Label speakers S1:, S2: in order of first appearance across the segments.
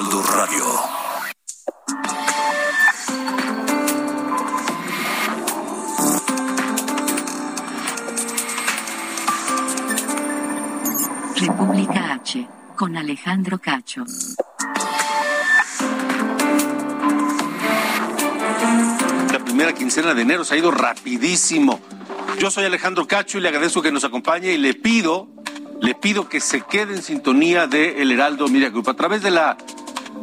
S1: Heraldo Radio.
S2: República H, con Alejandro Cacho.
S3: La primera quincena de enero se ha ido rapidísimo. Yo soy Alejandro Cacho y le agradezco que nos acompañe y le pido, le pido que se quede en sintonía de El Heraldo Media Group a través de la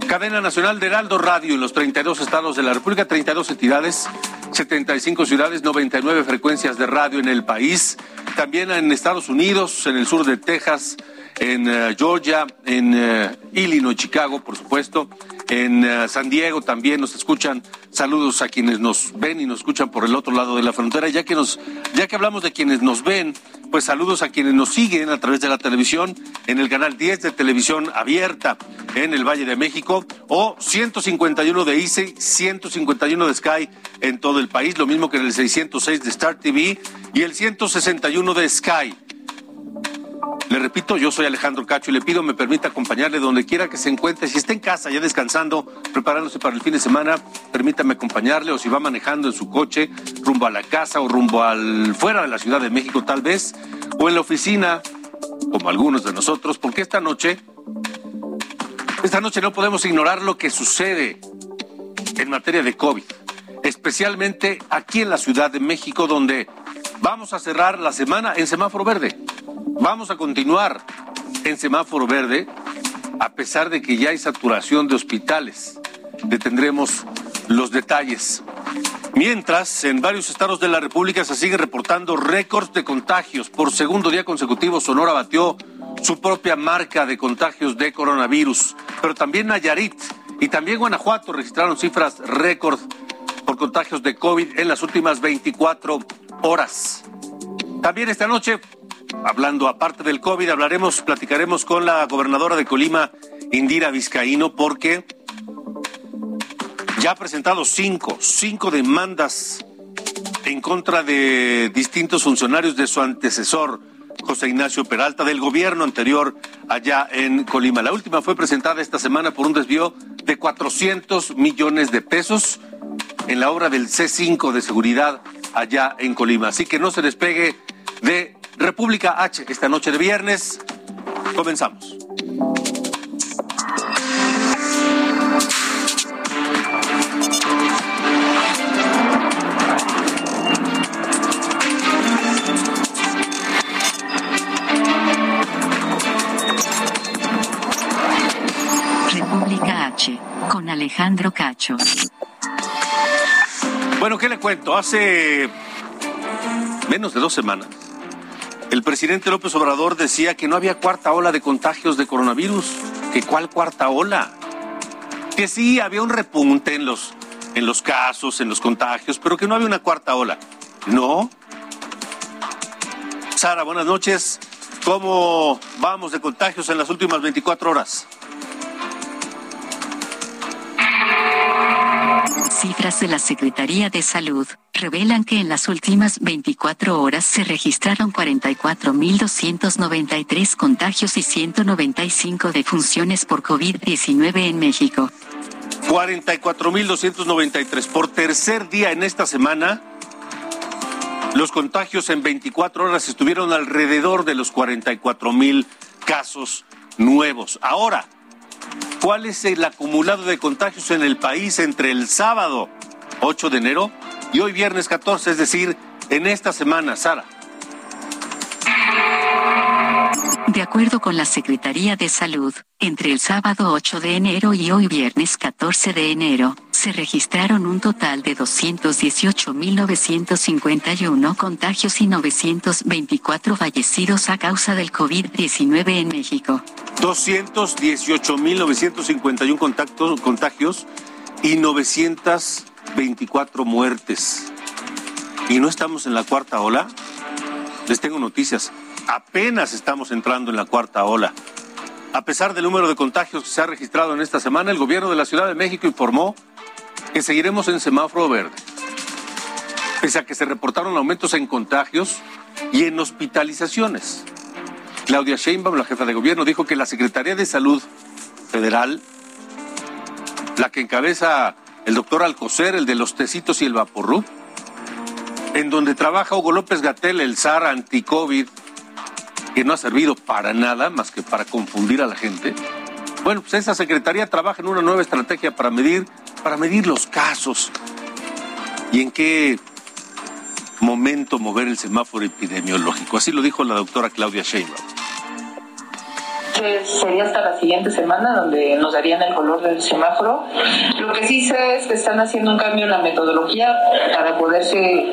S3: cadena nacional de Heraldo Radio en los 32 estados de la República, 32 entidades, 75 ciudades, 99 frecuencias de radio en el país, también en Estados Unidos, en el sur de Texas, en eh, Georgia, en eh, Illinois, Chicago, por supuesto, en eh, San Diego también nos escuchan. Saludos a quienes nos ven y nos escuchan por el otro lado de la frontera. Ya que nos, ya que hablamos de quienes nos ven, pues saludos a quienes nos siguen a través de la televisión en el canal 10 de televisión abierta en el Valle de México o 151 de ICE, 151 de Sky en todo el país, lo mismo que en el 606 de Star TV y el 161 de Sky. Le repito, yo soy Alejandro Cacho y le pido me permita acompañarle donde quiera que se encuentre. Si está en casa ya descansando, preparándose para el fin de semana, permítame acompañarle o si va manejando en su coche rumbo a la casa o rumbo al fuera de la Ciudad de México tal vez, o en la oficina, como algunos de nosotros, porque esta noche, esta noche no podemos ignorar lo que sucede en materia de COVID, especialmente aquí en la Ciudad de México, donde vamos a cerrar la semana en semáforo verde. Vamos a continuar en semáforo verde a pesar de que ya hay saturación de hospitales. Detendremos los detalles. Mientras, en varios estados de la República se siguen reportando récords de contagios. Por segundo día consecutivo, Sonora batió su propia marca de contagios de coronavirus. Pero también Nayarit y también Guanajuato registraron cifras récord por contagios de COVID en las últimas 24 horas. También esta noche hablando aparte del COVID, hablaremos, platicaremos con la gobernadora de Colima, Indira Vizcaíno, porque ya ha presentado cinco, cinco demandas en contra de distintos funcionarios de su antecesor, José Ignacio Peralta, del gobierno anterior allá en Colima. La última fue presentada esta semana por un desvío de 400 millones de pesos en la obra del C5 de seguridad allá en Colima. Así que no se despegue de República H esta noche de viernes. Comenzamos.
S2: Alejandro Cacho.
S3: Bueno, ¿qué le cuento? Hace menos de dos semanas, el presidente López Obrador decía que no había cuarta ola de contagios de coronavirus. ¿Que cuál cuarta ola? Que sí, había un repunte en los, en los casos, en los contagios, pero que no había una cuarta ola. No. Sara, buenas noches. ¿Cómo vamos de contagios en las últimas 24 horas?
S2: Cifras de la Secretaría de Salud revelan que en las últimas 24 horas se registraron 44.293 contagios y 195 defunciones por COVID-19 en México.
S3: 44.293. Por tercer día en esta semana, los contagios en 24 horas estuvieron alrededor de los 44.000 casos nuevos. Ahora, ¿cuál es el acumulado de contagios en el país entre el sábado 8 de enero y hoy viernes 14, es decir, en esta semana, Sara?
S2: De acuerdo con la Secretaría de Salud, entre el sábado 8 de enero y hoy viernes 14 de enero, se registraron un total de 218.951 contagios y 924 fallecidos a causa del COVID-19 en México.
S3: 218.951 contactos, contagios y 924 muertes. ¿Y no estamos en la cuarta ola? Les tengo noticias. Apenas estamos entrando en la cuarta ola. A pesar del número de contagios que se ha registrado en esta semana, el gobierno de la Ciudad de México informó que seguiremos en semáforo verde. Pese a que se reportaron aumentos en contagios y en hospitalizaciones. Claudia Sheinbaum, la jefa de gobierno, dijo que la Secretaría de Salud Federal, la que encabeza el doctor Alcocer, el de los tecitos y el vaporru, en donde trabaja Hugo López Gatel, el zar anti-COVID, que no ha servido para nada más que para confundir a la gente. Bueno, pues esa secretaría trabaja en una nueva estrategia para medir, para medir los casos y en qué momento mover el semáforo epidemiológico. Así lo dijo la doctora Claudia Sheinbaum
S4: sería hasta la siguiente semana donde nos darían el color del semáforo. Lo que sí sé es que están haciendo un cambio en la metodología para poderse,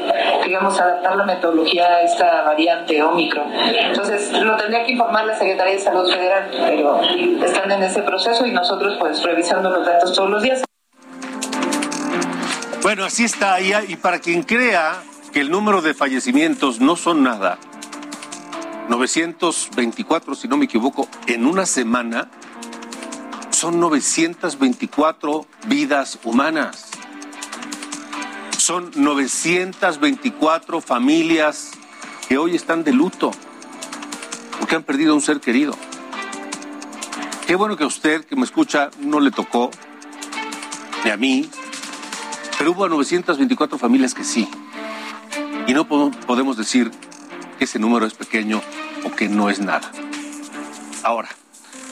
S4: digamos, adaptar la metodología a esta variante Omicron. Entonces, lo tendría que informar la Secretaría de Salud Federal, pero están en ese proceso y nosotros pues revisando los datos todos los días.
S3: Bueno, así está ahí. Y para quien crea que el número de fallecimientos no son nada, 924, si no me equivoco, en una semana son 924 vidas humanas. Son 924 familias que hoy están de luto porque han perdido un ser querido. Qué bueno que a usted que me escucha no le tocó, ni a mí, pero hubo 924 familias que sí. Y no podemos decir que ese número es pequeño o que no es nada. Ahora,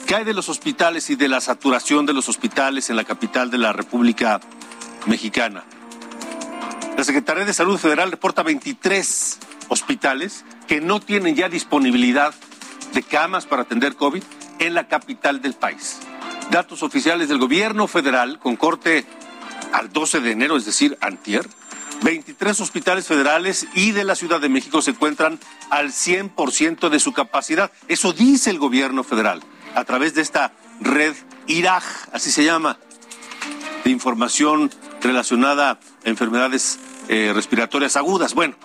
S3: ¿qué hay de los hospitales y de la saturación de los hospitales en la capital de la República Mexicana? La Secretaría de Salud Federal reporta 23 hospitales que no tienen ya disponibilidad de camas para atender COVID en la capital del país. Datos oficiales del gobierno federal con corte al 12 de enero, es decir, antier, 23 hospitales federales y de la Ciudad de México se encuentran al 100% de su capacidad. Eso dice el gobierno federal a través de esta red IRAG, así se llama, de información relacionada a enfermedades eh, respiratorias agudas. Bueno,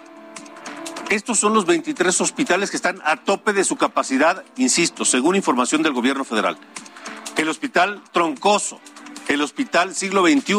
S3: estos son los 23 hospitales que están a tope de su capacidad, insisto, según información del gobierno federal. El hospital Troncoso, el hospital Siglo XXI,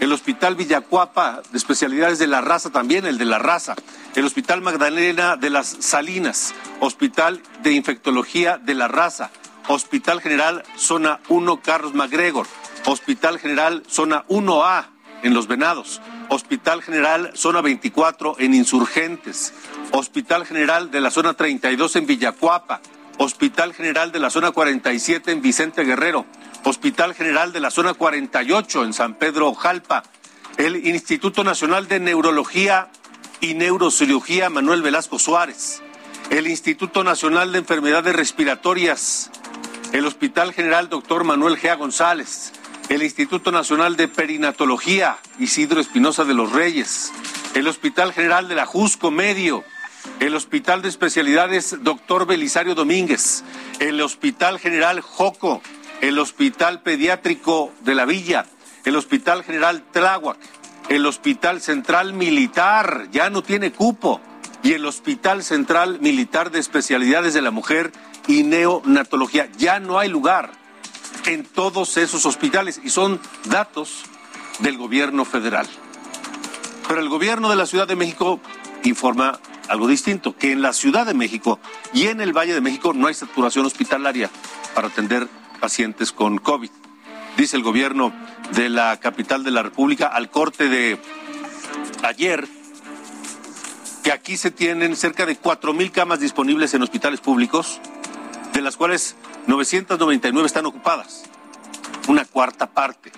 S3: el Hospital Villacuapa de especialidades de la raza también, el de la raza, el Hospital Magdalena de las Salinas, Hospital de Infectología de la raza, Hospital General Zona 1 Carlos MacGregor, Hospital General Zona 1A en Los Venados, Hospital General Zona 24 en Insurgentes, Hospital General de la Zona 32 en Villacuapa, Hospital General de la Zona 47 en Vicente Guerrero, Hospital General de la Zona 48 en San Pedro Jalpa, el Instituto Nacional de Neurología y Neurocirugía Manuel Velasco Suárez, el Instituto Nacional de Enfermedades Respiratorias, el Hospital General Doctor Manuel Gea González, el Instituto Nacional de Perinatología Isidro Espinosa de los Reyes, el Hospital General de la Jusco Medio, el Hospital de Especialidades Doctor Belisario Domínguez, el Hospital General Joco, el Hospital Pediátrico de la Villa, el Hospital General Tláhuac, el Hospital Central Militar, ya no tiene cupo, y el Hospital Central Militar de Especialidades de la Mujer y Neonatología. Ya no hay lugar en todos esos hospitales y son datos del gobierno federal. Pero el gobierno de la Ciudad de México informa algo distinto, que en la Ciudad de México y en el Valle de México no hay saturación hospitalaria para atender pacientes con COVID. Dice el gobierno de la capital de la República al corte de ayer que aquí se tienen cerca de cuatro mil camas disponibles en hospitales públicos, de las cuales 999 están ocupadas, una cuarta parte,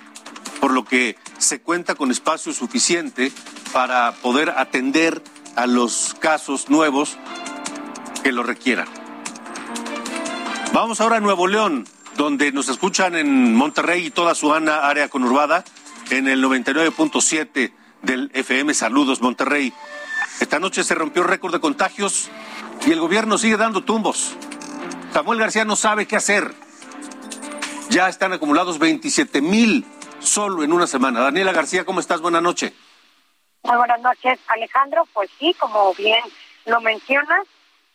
S3: por lo que se cuenta con espacio suficiente para poder atender a los casos nuevos que lo requieran. Vamos ahora a Nuevo León, donde nos escuchan en Monterrey y toda su área conurbada en el 99.7 del FM. Saludos, Monterrey. Esta noche se rompió récord de contagios y el gobierno sigue dando tumbos. Samuel García no sabe qué hacer. Ya están acumulados 27 mil solo en una semana. Daniela García, ¿cómo estás? Buenas noches.
S5: Muy buenas noches, Alejandro. Pues sí, como bien lo mencionas,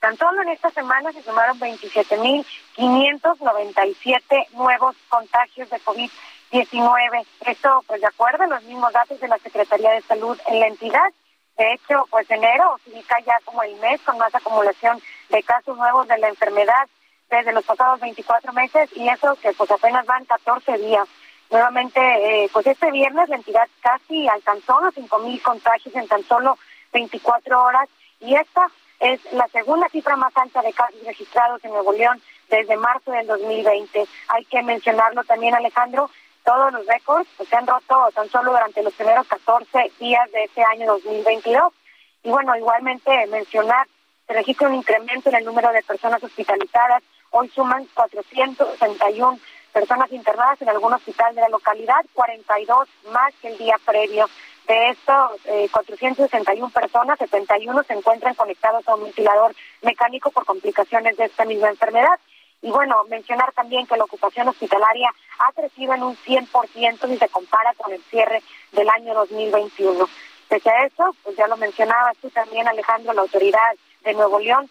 S5: tan solo en esta semana se sumaron 27.597 nuevos contagios de COVID-19. Esto, pues de acuerdo a los mismos datos de la Secretaría de Salud en la entidad. De hecho, pues enero ubica ya como el mes con más acumulación de casos nuevos de la enfermedad desde los pasados 24 meses y eso que pues apenas van 14 días. Nuevamente, eh, pues este viernes la entidad casi alcanzó los 5.000 contagios en tan solo 24 horas y esta es la segunda cifra más alta de casos registrados en Nuevo León desde marzo del 2020. Hay que mencionarlo también, Alejandro, todos los récords pues, se han roto tan solo durante los primeros 14 días de este año 2022. Y bueno, igualmente mencionar, se registra un incremento en el número de personas hospitalizadas Hoy suman 461 personas internadas en algún hospital de la localidad, 42 más que el día previo. De estos eh, 461 personas, 71 se encuentran conectados a un ventilador mecánico por complicaciones de esta misma enfermedad. Y bueno, mencionar también que la ocupación hospitalaria ha crecido en un 100% si se compara con el cierre del año 2021. Pese a eso, pues ya lo mencionabas tú también, Alejandro, la autoridad de Nuevo León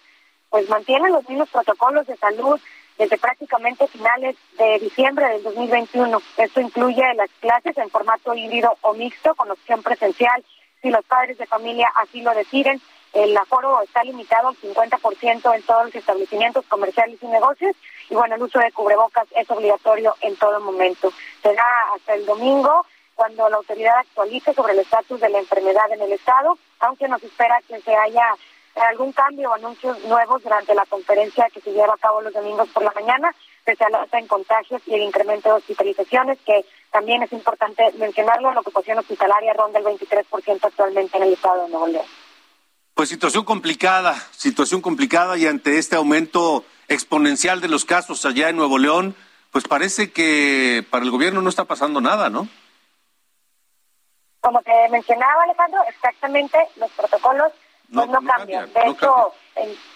S5: pues mantiene los mismos protocolos de salud desde prácticamente finales de diciembre del 2021. Esto incluye las clases en formato híbrido o mixto con opción presencial si los padres de familia así lo deciden. El aforo está limitado al 50% en todos los establecimientos comerciales y negocios y bueno, el uso de cubrebocas es obligatorio en todo momento. Será hasta el domingo cuando la autoridad actualice sobre el estatus de la enfermedad en el estado, aunque nos espera que se haya algún cambio o anuncios nuevos durante la conferencia que se lleva a cabo los domingos por la mañana, pese a la alta en contagios y el incremento de hospitalizaciones, que también es importante mencionarlo, la ocupación hospitalaria ronda el 23% actualmente en el estado de Nuevo León.
S3: Pues situación complicada, situación complicada y ante este aumento exponencial de los casos allá en Nuevo León, pues parece que para el gobierno no está pasando nada, ¿no?
S5: Como te mencionaba, Alejandro, exactamente los protocolos no, pues no, cambian. de hecho,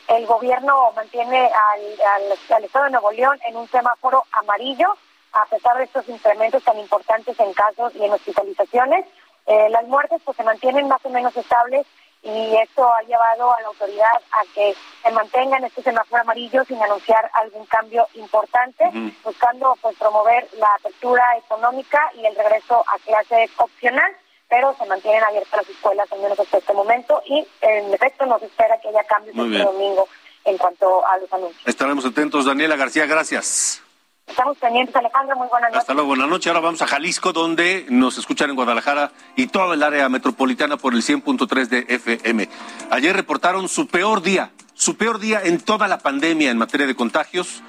S5: el, gobierno mantiene al, al, Estado de Nuevo León en un semáforo amarillo, a pesar de estos incrementos tan importantes en casos y en hospitalizaciones. Eh, las muertes pues se mantienen más o menos estables y esto ha llevado a la autoridad a que se mantenga en este semáforo amarillo sin anunciar algún cambio importante, buscando pues promover la apertura económica y el regreso a clases opcional pero se mantienen abiertas las escuelas al menos hasta este momento y en efecto nos espera que haya cambios este domingo en cuanto a los anuncios.
S3: Estaremos atentos. Daniela García, gracias.
S5: Estamos pendientes, Alejandro. Muy buenas noches.
S3: Hasta luego, buenas noches. Ahora vamos a Jalisco, donde nos escuchan en Guadalajara y toda el área metropolitana por el 100.3 de FM. Ayer reportaron su peor día, su peor día en toda la pandemia en materia de contagios.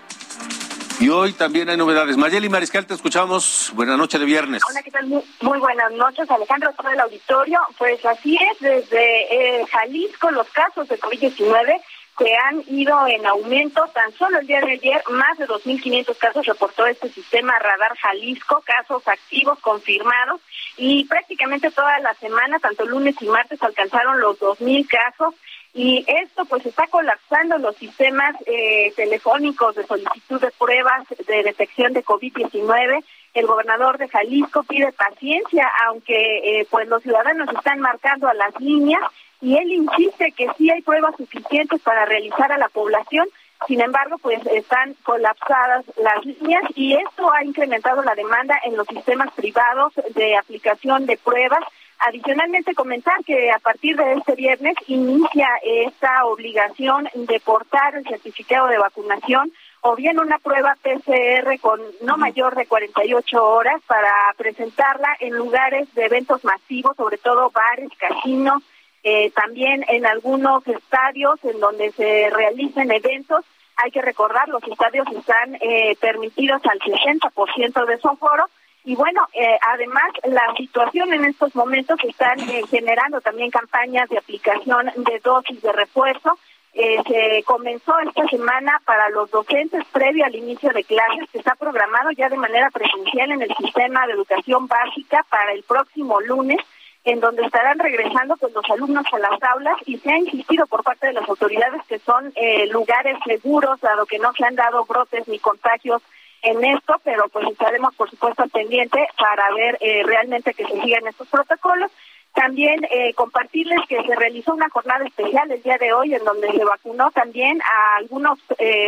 S3: Y hoy también hay novedades. Mayeli Mariscal, te escuchamos. Buenas noches de viernes.
S6: Hola, ¿qué tal? Muy, buenas noches, Alejandro, todo el auditorio. Pues así es, desde eh, Jalisco los casos de COVID-19 se han ido en aumento. Tan solo el día de ayer, más de 2.500 casos reportó este sistema Radar Jalisco, casos activos confirmados. Y prácticamente toda la semana, tanto lunes y martes, alcanzaron los 2.000 casos y esto pues está colapsando los sistemas eh, telefónicos de solicitud de pruebas de detección de COVID-19. El gobernador de Jalisco pide paciencia, aunque eh, pues los ciudadanos están marcando a las líneas y él insiste que sí hay pruebas suficientes para realizar a la población. Sin embargo, pues están colapsadas las líneas y esto ha incrementado la demanda en los sistemas privados de aplicación de pruebas Adicionalmente, comentar que a partir de este viernes inicia esta obligación de portar el certificado de vacunación o bien una prueba PCR con no mayor de 48 horas para presentarla en lugares de eventos masivos, sobre todo bares, casinos, eh, también en algunos estadios en donde se realicen eventos. Hay que recordar, los estadios están eh, permitidos al 60% de su foro y bueno, eh, además la situación en estos momentos están eh, generando también campañas de aplicación de dosis de refuerzo. eh, se comenzó esta semana para los docentes previo al inicio de clases, que está programado ya de manera presencial en el sistema de educación básica para el próximo lunes en donde estarán regresando pues los alumnos a las aulas y se ha insistido por parte de las autoridades que son eh, lugares seguros, dado que no se han dado brotes ni contagios en esto, pero pues estaremos por supuesto al pendiente para ver eh, realmente que se sigan estos protocolos. También eh, compartirles que se realizó una jornada especial el día de hoy en donde se vacunó también a algunas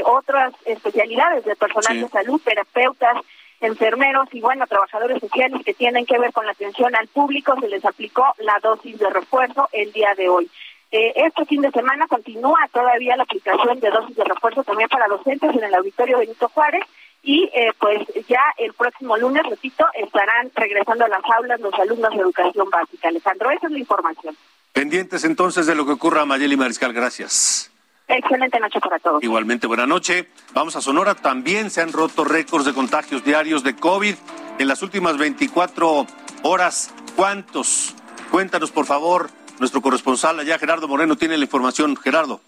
S6: otras especialidades de personal de salud, terapeutas, enfermeros y bueno, trabajadores sociales que tienen que ver con la atención al público, se les aplicó la dosis de refuerzo el día de hoy. Eh, este fin de semana continúa todavía la aplicación de dosis de refuerzo también para docentes en el auditorio Benito Juárez y eh, pues ya el próximo lunes, repito, estarán regresando a las aulas los alumnos de educación básica. Alejandro, esa es la información.
S3: Pendientes entonces de lo que ocurra, Mayeli Mariscal, gracias.
S6: Excelente noche para todos.
S3: Igualmente, buena noche. Vamos a Sonora. También se han roto récords de contagios diarios de COVID en las últimas 24 horas. ¿Cuántos? Cuéntanos, por favor. Nuestro corresponsal allá, Gerardo Moreno, tiene la información. Gerardo.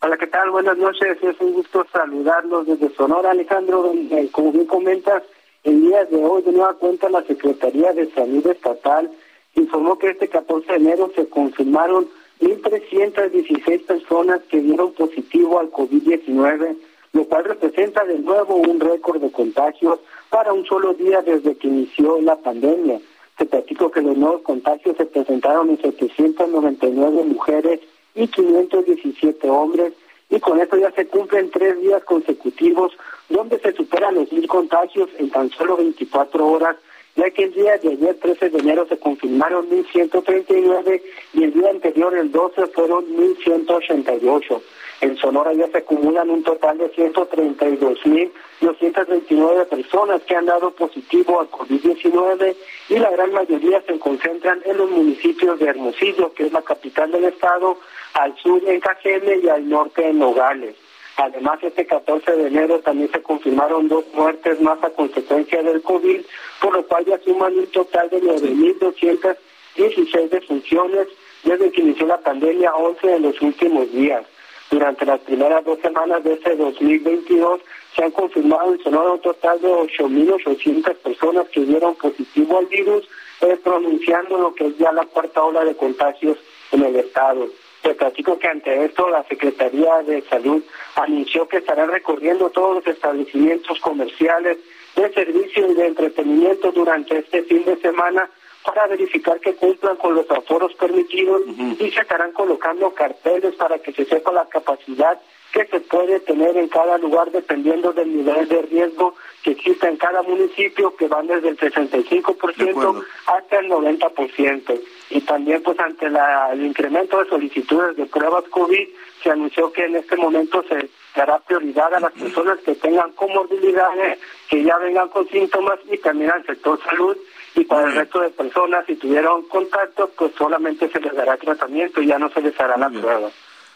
S7: Hola, ¿qué tal? Buenas noches. Es un gusto saludarlos desde Sonora, Alejandro. Eh, como bien comentas, el día de hoy, de nueva cuenta, la Secretaría de Salud Estatal informó que este 14 de enero se confirmaron 1.316 personas que dieron positivo al COVID-19, lo cual representa de nuevo un récord de contagios para un solo día desde que inició la pandemia. Se platicó que los nuevos contagios se presentaron en 799 mujeres y 517 hombres, y con esto ya se cumplen tres días consecutivos donde se superan los mil contagios en tan solo 24 horas ya que el día de ayer, 13 de enero, se confirmaron 1.139 y el día anterior, el 12, fueron 1.188. En Sonora ya se acumulan un total de 132.229 personas que han dado positivo al COVID-19 y la gran mayoría se concentran en los municipios de Hermosillo, que es la capital del estado, al sur en Cajeme y al norte en Nogales. Además, este 14 de enero también se confirmaron dos muertes más a consecuencia del COVID, por lo cual ya suman un total de 9.216 defunciones desde que inició la pandemia, 11 en los últimos días. Durante las primeras dos semanas de este 2022 se han confirmado en Sonora un total de 8.800 personas que dieron positivo al virus, eh, pronunciando lo que es ya la cuarta ola de contagios en el estado. Te platico que ante esto la Secretaría de Salud anunció que estará recorriendo todos los establecimientos comerciales de servicio y de entretenimiento durante este fin de semana para verificar que cumplan con los aforos permitidos y se estarán colocando carteles para que se sepa la capacidad que se puede tener en cada lugar dependiendo del nivel de riesgo que existe en cada municipio, que van desde el 65% hasta el 90%. Y también pues ante el incremento de solicitudes de pruebas COVID, se anunció que en este momento se dará prioridad a las personas que tengan comorbilidades, que ya vengan con síntomas y también al sector salud. Y para el resto de personas, si tuvieron contacto, pues solamente se les dará tratamiento y ya no se les hará la prueba.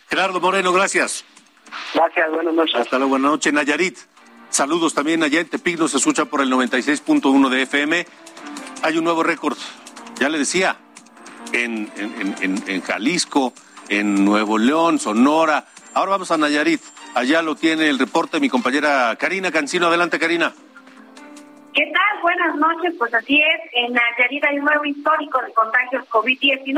S3: Gerardo Moreno, gracias.
S7: Gracias, buenas noches.
S3: Hasta luego, buenas noches, Nayarit. Saludos también allá en Tepic, nos escucha por el 96.1 de FM. Hay un nuevo récord, ya le decía, en, en, en, Jalisco, en Nuevo León, Sonora. Ahora vamos a Nayarit. Allá lo tiene el reporte mi compañera Karina Cancino. Adelante, Karina.
S5: ¿Qué tal? Buenas noches. Pues así es, en Nayarit hay un nuevo histórico de contagios COVID-19,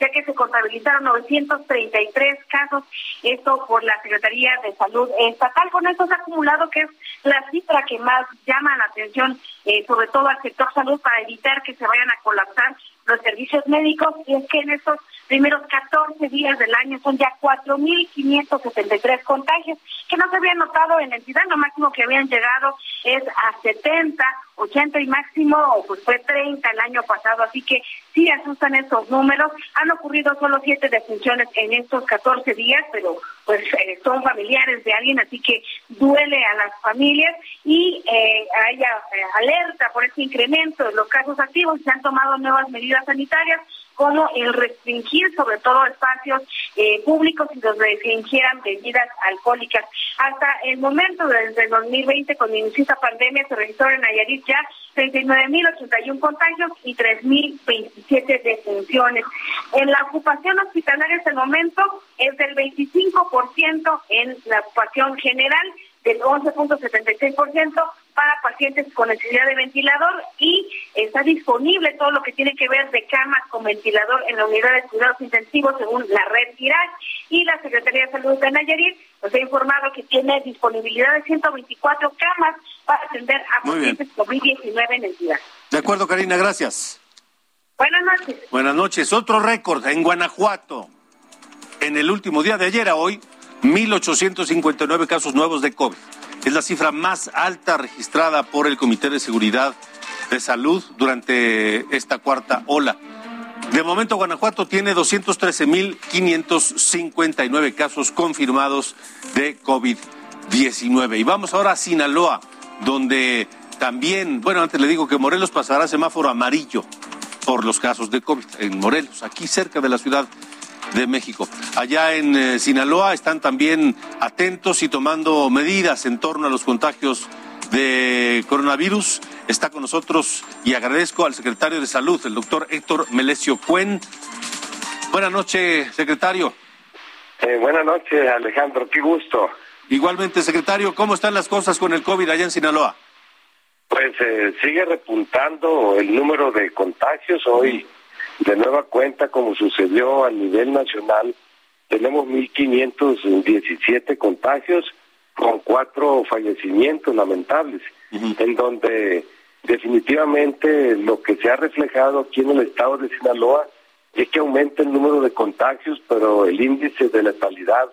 S5: ya que se contabilizaron 933 casos, esto por la Secretaría de Salud Estatal. Con esto se ha acumulado que es la cifra que más llama la atención, eh, sobre todo al sector salud, para evitar que se vayan a colapsar los servicios médicos. Y es que en estos primeros 14 días del año son ya 4.573 contagios que no se habían notado en entidad, lo máximo que habían llegado es a 70, 80 y máximo pues fue 30 el año pasado, así que sí asustan estos números. Han ocurrido solo siete defunciones en estos 14 días, pero pues eh, son familiares de alguien, así que duele a las familias y eh, haya eh, alerta por este incremento de los casos activos. Se han tomado nuevas medidas sanitarias
S6: como el restringir sobre todo espacios eh, públicos y donde se ingieran bebidas alcohólicas. Hasta el momento, desde el 2020, cuando inició esta pandemia, se registró en Nayarit ya 39.081 contagios y 3.027 defunciones. En la ocupación hospitalaria hasta el momento es del 25% en la ocupación general, del 11.76% para pacientes con necesidad de ventilador y está disponible todo lo que tiene que ver de camas con ventilador en la unidad de cuidados intensivos según la red IRAC y la Secretaría de Salud de Nayarit nos ha informado que tiene disponibilidad de 124 camas para atender a pacientes COVID-19 en el ciudad.
S3: De acuerdo, Karina, gracias.
S6: Buenas noches.
S3: Buenas noches. Otro récord en Guanajuato. En el último día de ayer a hoy, 1.859 casos nuevos de COVID. Es la cifra más alta registrada por el Comité de Seguridad de Salud durante esta cuarta ola. De momento, Guanajuato tiene 213.559 casos confirmados de COVID-19. Y vamos ahora a Sinaloa, donde también, bueno, antes le digo que Morelos pasará semáforo amarillo por los casos de COVID en Morelos, aquí cerca de la ciudad de México. Allá en eh, Sinaloa están también atentos y tomando medidas en torno a los contagios de coronavirus. Está con nosotros y agradezco al secretario de Salud, el doctor Héctor Melesio Cuen. Buenas noches, secretario.
S8: Eh, buenas noches, Alejandro, qué gusto.
S3: Igualmente, secretario, ¿cómo están las cosas con el COVID allá en Sinaloa?
S8: Pues eh, sigue repuntando el número de contagios. Hoy de nueva cuenta, como sucedió a nivel nacional, tenemos 1.517 contagios con cuatro fallecimientos lamentables, en donde definitivamente lo que se ha reflejado aquí en el estado de Sinaloa es que aumenta el número de contagios, pero el índice de letalidad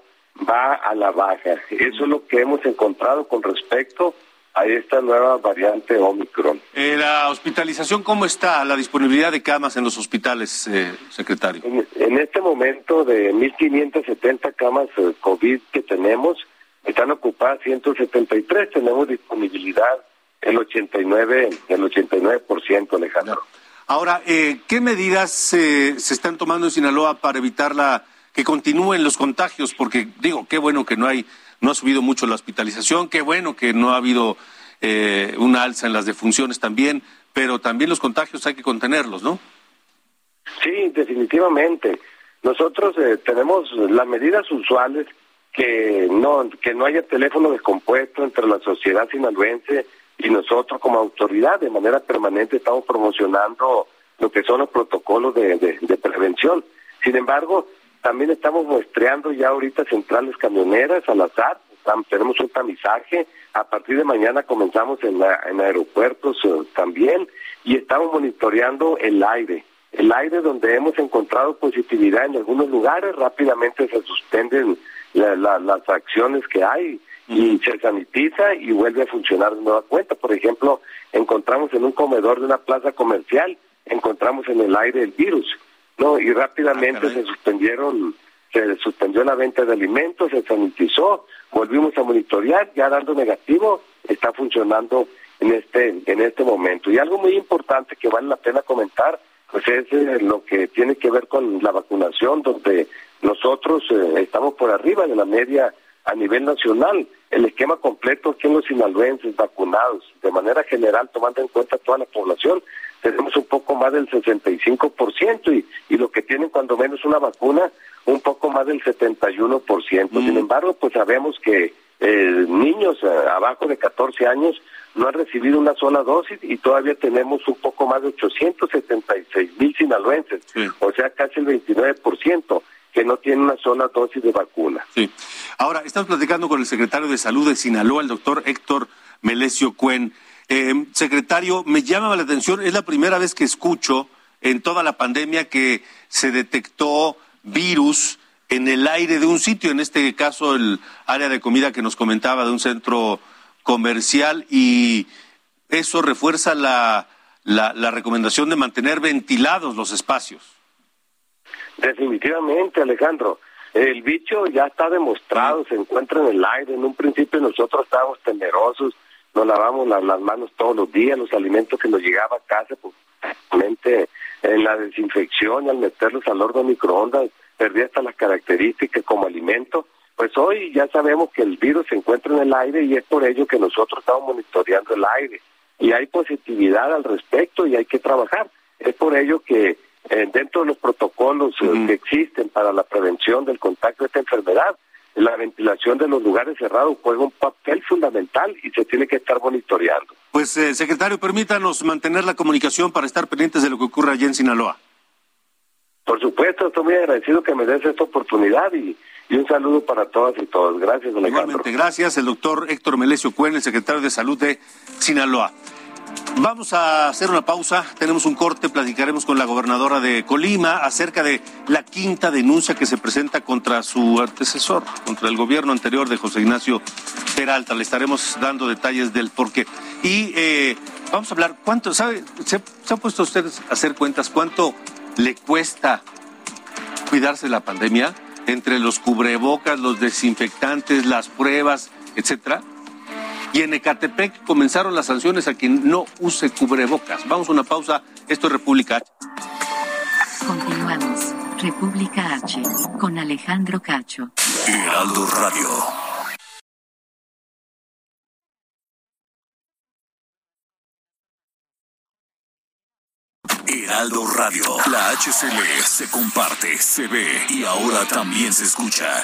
S8: va a la baja. Eso es lo que hemos encontrado con respecto a esta nueva variante Omicron.
S3: Eh, ¿La hospitalización cómo está? ¿La disponibilidad de camas en los hospitales, eh, secretario?
S8: En, este momento de 1.570 camas eh, COVID que tenemos, están ocupadas 173, tenemos disponibilidad el 89, el 89%, Alejandro.
S3: Ahora, ¿qué medidas se están tomando en Sinaloa para evitar la, que continúen los contagios? Porque digo, qué bueno que no hay no ha subido mucho la hospitalización, qué bueno que no ha habido eh, una alza en las defunciones también, pero también los contagios hay que contenerlos, ¿no?
S8: Sí, definitivamente. Nosotros eh, tenemos las medidas usuales que no que no haya teléfono descompuesto entre la sociedad sinaloense y nosotros como autoridad de manera permanente estamos promocionando lo que son los protocolos de, de prevención. Sin embargo, también estamos muestreando ya ahorita centrales camioneras al azar, tenemos un tamizaje, a partir de mañana comenzamos en, en aeropuertos eh, también y estamos monitoreando el aire. El aire donde hemos encontrado positividad en algunos lugares, rápidamente se suspenden las acciones que hay y se sanitiza y vuelve a funcionar de nueva cuenta. Por ejemplo, encontramos en un comedor de una plaza comercial, encontramos en el aire el virus no y rápidamente ah, se suspendieron se suspendió la venta de alimentos se sanitizó volvimos a monitorear ya dando negativo está funcionando en este en este momento. Y algo muy importante que vale la pena comentar pues es eh, lo que tiene que ver con la vacunación donde nosotros eh, estamos por arriba de la media a nivel nacional. El esquema completo aquí en los sinaloenses vacunados de manera general tomando en cuenta toda la población tenemos un poco más del 65% y, y lo que tienen cuando menos una vacuna, un poco más del 71%. Sin mm. embargo, pues sabemos que eh, niños eh, abajo de 14 años no han recibido una sola dosis y todavía tenemos un poco más de 876 mil sinaloenses, o sea, casi el 29% que no tienen una sola dosis de vacuna.
S3: Sí. Ahora, estamos platicando con el secretario de Salud de Sinaloa, el doctor Héctor Melesio Cuen. Eh, secretario, me llama la atención, es la primera vez que escucho en toda la pandemia que se detectó virus en el aire de un sitio, en este caso el área de comida que nos comentaba de un centro comercial y eso refuerza la, la, recomendación de mantener ventilados los espacios.
S8: Definitivamente, Alejandro. El bicho ya está demostrado, se encuentra en el aire. En un principio nosotros estábamos temerosos nos lavamos las, manos todos los días, los alimentos que nos llegaban a casa, pues en la desinfección, al meterlos al horno microondas, perdía hasta las características como alimento. Pues hoy ya sabemos que el virus se encuentra en el aire y es por ello que nosotros estamos monitoreando el aire. Y hay positividad al respecto y hay que trabajar. Es por ello que eh, dentro de los protocolos eh, que existen para la prevención del contacto de esta enfermedad, la ventilación de los lugares cerrados juega un papel fundamental y se tiene que estar monitoreando.
S3: Pues, eh, secretario, permítanos mantener la comunicación para estar pendientes de lo que ocurra allí en Sinaloa.
S8: Por supuesto, estoy muy agradecido que me des esta oportunidad y, un saludo para todas y todos. Gracias, Alejandro.
S3: Igualmente, gracias. El doctor Héctor Melesio Cuen, el secretario de Salud de Sinaloa. Vamos a hacer una pausa, tenemos un corte, platicaremos con la gobernadora de Colima acerca de la quinta denuncia que se presenta contra su antecesor, contra el gobierno anterior de José Ignacio Peralta. Le estaremos dando detalles del porqué. Y eh, vamos a hablar, ¿cuánto, sabe, se, se han puesto ustedes a hacer cuentas cuánto le cuesta cuidarse la pandemia entre los cubrebocas, los desinfectantes, las pruebas, etcétera? Y en Ecatepec comenzaron las sanciones a quien no use cubrebocas. Vamos a una pausa. Esto es República H.
S2: Continuamos. República H con Alejandro Cacho.
S1: Heraldo Radio. Heraldo Radio. La HCL se comparte, se ve y ahora también se escucha.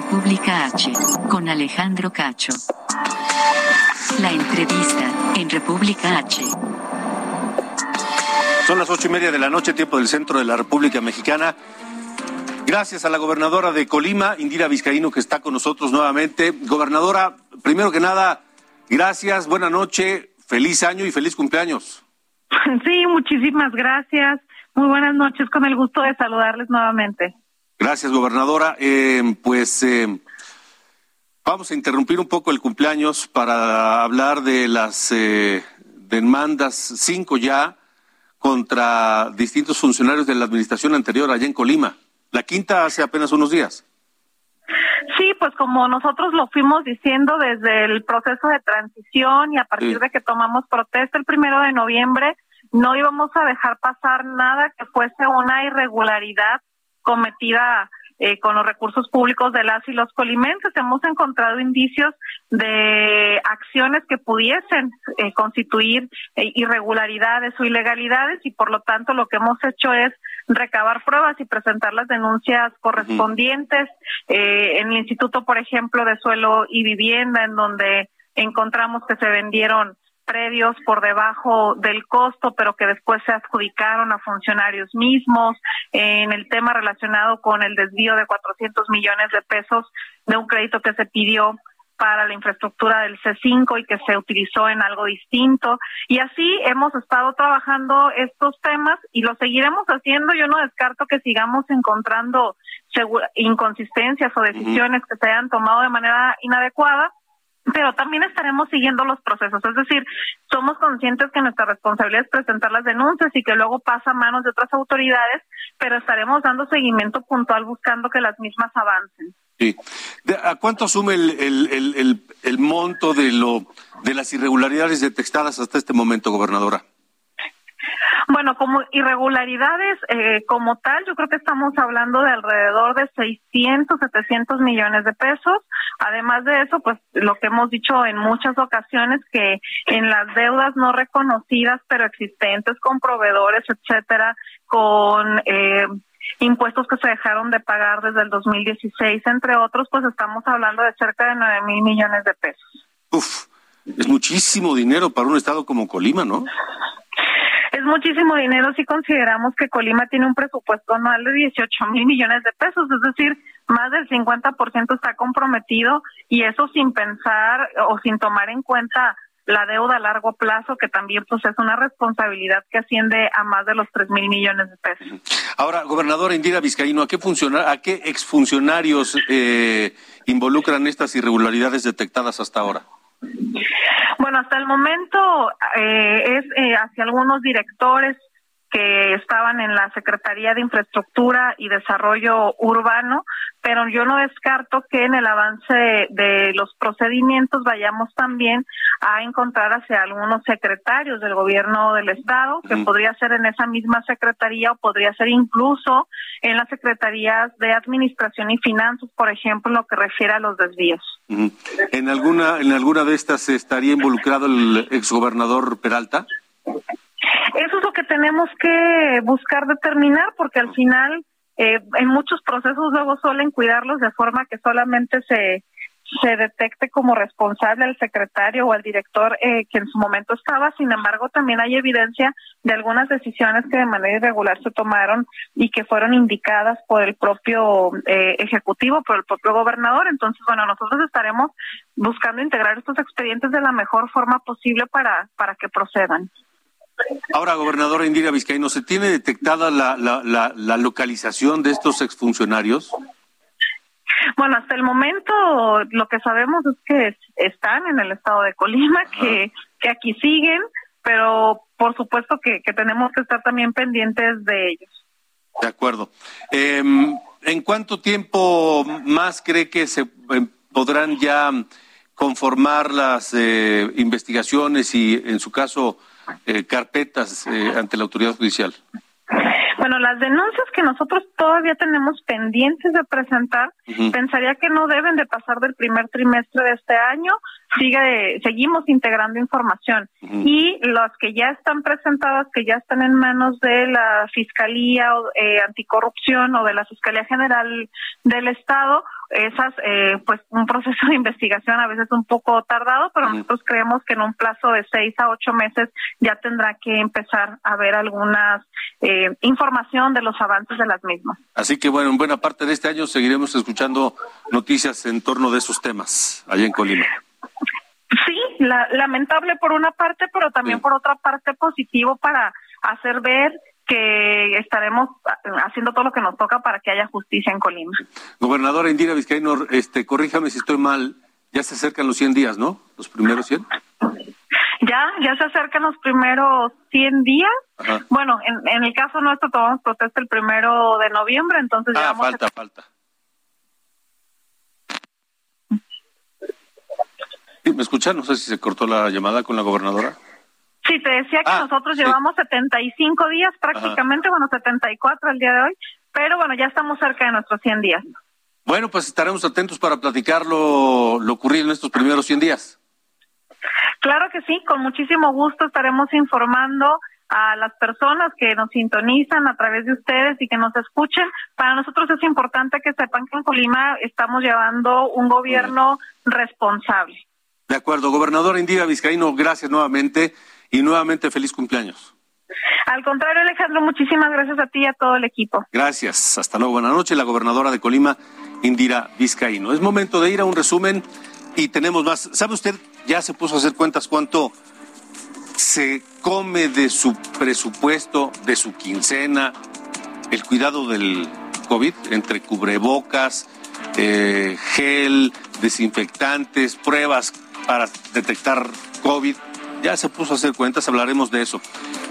S2: República H con Alejandro Cacho. La entrevista en República H.
S3: Son las ocho y media de la noche, tiempo del centro de la República Mexicana. Gracias a la gobernadora de Colima, Indira Vizcaíno, que está con nosotros nuevamente. Gobernadora, primero que nada, gracias, buena noche, feliz año y feliz cumpleaños.
S9: Sí, muchísimas gracias. Muy buenas noches, con el gusto de saludarles nuevamente.
S3: Gracias, gobernadora. Eh, pues eh, vamos a interrumpir un poco el cumpleaños para hablar de las eh, demandas, cinco ya, contra distintos funcionarios de la administración anterior allá en Colima. La quinta hace apenas unos días.
S9: Sí, pues como nosotros lo fuimos diciendo desde el proceso de transición y a partir
S3: Sí.
S9: de que tomamos protesta el primero de noviembre, no íbamos a dejar pasar nada que fuese una irregularidad cometida eh, con los recursos públicos de las y los colimenses. Hemos encontrado indicios de acciones que pudiesen eh, constituir eh, irregularidades o ilegalidades y por lo tanto lo que hemos hecho es recabar pruebas y presentar las denuncias correspondientes eh, en el Instituto, por ejemplo, de Suelo y Vivienda, en donde encontramos que se vendieron predios por debajo del costo, pero que después se adjudicaron a funcionarios mismos, en el tema relacionado con el desvío de 400 millones de pesos de un crédito que se pidió para la infraestructura del C5 y que se utilizó en algo distinto. Y así hemos estado trabajando estos temas y lo seguiremos haciendo. Yo no descarto que sigamos encontrando inconsistencias o decisiones que se hayan tomado de manera inadecuada, pero también estaremos siguiendo los procesos. Es decir, somos conscientes que nuestra responsabilidad es presentar las denuncias y que luego pasa a manos de otras autoridades, pero estaremos dando seguimiento puntual buscando que las mismas avancen.
S3: Sí. ¿A cuánto asume el, el, el, el, el monto de, lo, de las irregularidades detectadas hasta este momento, gobernadora?
S9: Bueno, como irregularidades eh, como tal, yo creo que estamos hablando de alrededor de 600, 700 millones de pesos. Además de eso, pues lo que hemos dicho en muchas ocasiones que en las deudas no reconocidas pero existentes con proveedores, etcétera, con eh, impuestos que se dejaron de pagar desde el 2016, entre otros, pues estamos hablando de cerca de 9 mil millones de pesos.
S3: Uf, es muchísimo dinero para un estado como Colima, ¿no?
S9: Es muchísimo dinero si consideramos que Colima tiene un presupuesto anual de 18 mil millones de pesos, es decir, más del 50% está comprometido y eso sin pensar o sin tomar en cuenta la deuda a largo plazo, que también pues es una responsabilidad que asciende a más de los 3 mil millones de pesos.
S3: Ahora, gobernadora Indira Vizcaíno, ¿a qué, funciona, a qué exfuncionarios eh, involucran estas irregularidades detectadas hasta ahora?
S9: Bueno, hasta el momento eh, es eh, hacia algunos directores que estaban en la Secretaría de Infraestructura y Desarrollo Urbano, pero yo no descarto que en el avance de los procedimientos vayamos también a encontrar hacia algunos secretarios del gobierno del estado, que podría ser en esa misma secretaría o podría ser incluso en las secretarías de Administración y Finanzas, por ejemplo, en lo que refiere a los desvíos.
S3: ¿En alguna en alguna de estas estaría involucrado el exgobernador Peralta?
S9: Eso es lo que tenemos que buscar determinar, porque al final eh, en muchos procesos luego suelen cuidarlos de forma que solamente se se detecte como responsable al secretario o al director eh, que en su momento estaba. Sin embargo, también hay evidencia de algunas decisiones que de manera irregular se tomaron y que fueron indicadas por el propio eh, ejecutivo, por el propio gobernador. Entonces, bueno, nosotros estaremos buscando integrar estos expedientes de la mejor forma posible para, para que procedan.
S3: Ahora, gobernadora Indira Vizcaíno, ¿se tiene detectada la, la, la, localización de estos exfuncionarios?
S9: Bueno, hasta el momento lo que sabemos es que están en el estado de Colima, que, que aquí siguen, pero por supuesto que, que, tenemos que estar también pendientes de ellos.
S3: De acuerdo. Em, ¿En cuánto tiempo más cree que se em, podrán ya conformar las eh, investigaciones y, en su caso, eh, carpetas eh, ante la autoridad judicial?
S9: Bueno, las denuncias que nosotros todavía tenemos pendientes de presentar, pensaría que no deben de pasar del primer trimestre de este año. Sigue, seguimos integrando información y las que ya están presentadas, que ya están en manos de la Fiscalía eh, Anticorrupción o de la Fiscalía General del Estado, esas, eh, pues un proceso de investigación a veces un poco tardado, pero nosotros creemos que en un plazo de seis a ocho meses ya tendrá que empezar a ver algunas eh, información de los avances de las mismas.
S3: Así que bueno, en buena parte de este año seguiremos escuchando noticias en torno de esos temas allá en Colima.
S9: Sí, lamentable por una parte, pero también por otra parte positivo para hacer ver que estaremos haciendo todo lo que nos toca para que haya justicia en Colima.
S3: Gobernadora Indira Vizcaíno, este, corríjame si estoy mal, ya se acercan los 100 días, ¿no? Los primeros 100.
S9: Ya, ya se acercan los primeros 100 días. Bueno, en, en, el caso nuestro tomamos protesta el primero de noviembre, entonces
S3: ah, falta, falta. ¿Me escuchan? No sé si se cortó la llamada con la gobernadora.
S9: Sí, te decía que ah, nosotros llevamos 75 días prácticamente, bueno, 74 el día de hoy, pero bueno, ya estamos cerca de nuestros 100 días.
S3: Bueno, pues estaremos atentos para platicar lo, lo ocurrido en estos primeros 100 días.
S9: Claro que sí, con muchísimo gusto estaremos informando a las personas que nos sintonizan a través de ustedes y que nos escuchen. Para nosotros es importante que sepan que en Colima estamos llevando un gobierno responsable.
S3: De acuerdo, gobernador Indira Vizcaíno, gracias nuevamente y nuevamente feliz cumpleaños.
S9: Al contrario, Alejandro, muchísimas gracias a ti y a todo el equipo.
S3: Gracias. Hasta luego. Buenas noches. La gobernadora de Colima, Indira Vizcaíno. Es momento de ir a un resumen y tenemos más. ¿Sabe usted? Ya se puso a hacer cuentas cuánto se come de su presupuesto, de su quincena, el cuidado del COVID, entre cubrebocas, eh, gel, desinfectantes, pruebas para detectar COVID ya se puso a hacer cuentas, hablaremos de eso.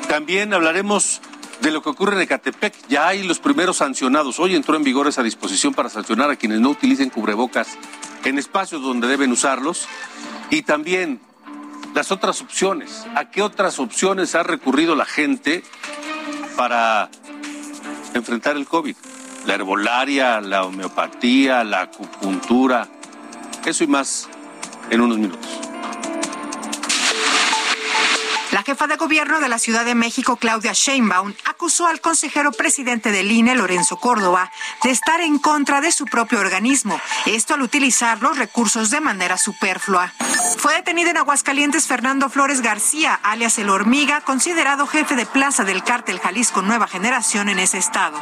S3: También hablaremos de lo que ocurre en Ecatepec. Ya hay los primeros sancionados. Hoy entró en vigor esa disposición para sancionar a quienes no utilicen cubrebocas en espacios donde deben usarlos. Y también las otras opciones. ¿A qué otras opciones ha recurrido la gente para enfrentar el COVID? La herbolaria, la homeopatía, la acupuntura. Eso y más en unos minutos.
S10: Jefa de gobierno de la Ciudad de México, Claudia Sheinbaum, acusó al consejero presidente del INE, Lorenzo Córdoba, de estar en contra de su propio organismo, esto al utilizar los recursos de manera superflua. Fue detenido en Aguascalientes Fernando Flores García, alias El Hormiga, considerado jefe de plaza del cártel Jalisco Nueva Generación en ese estado.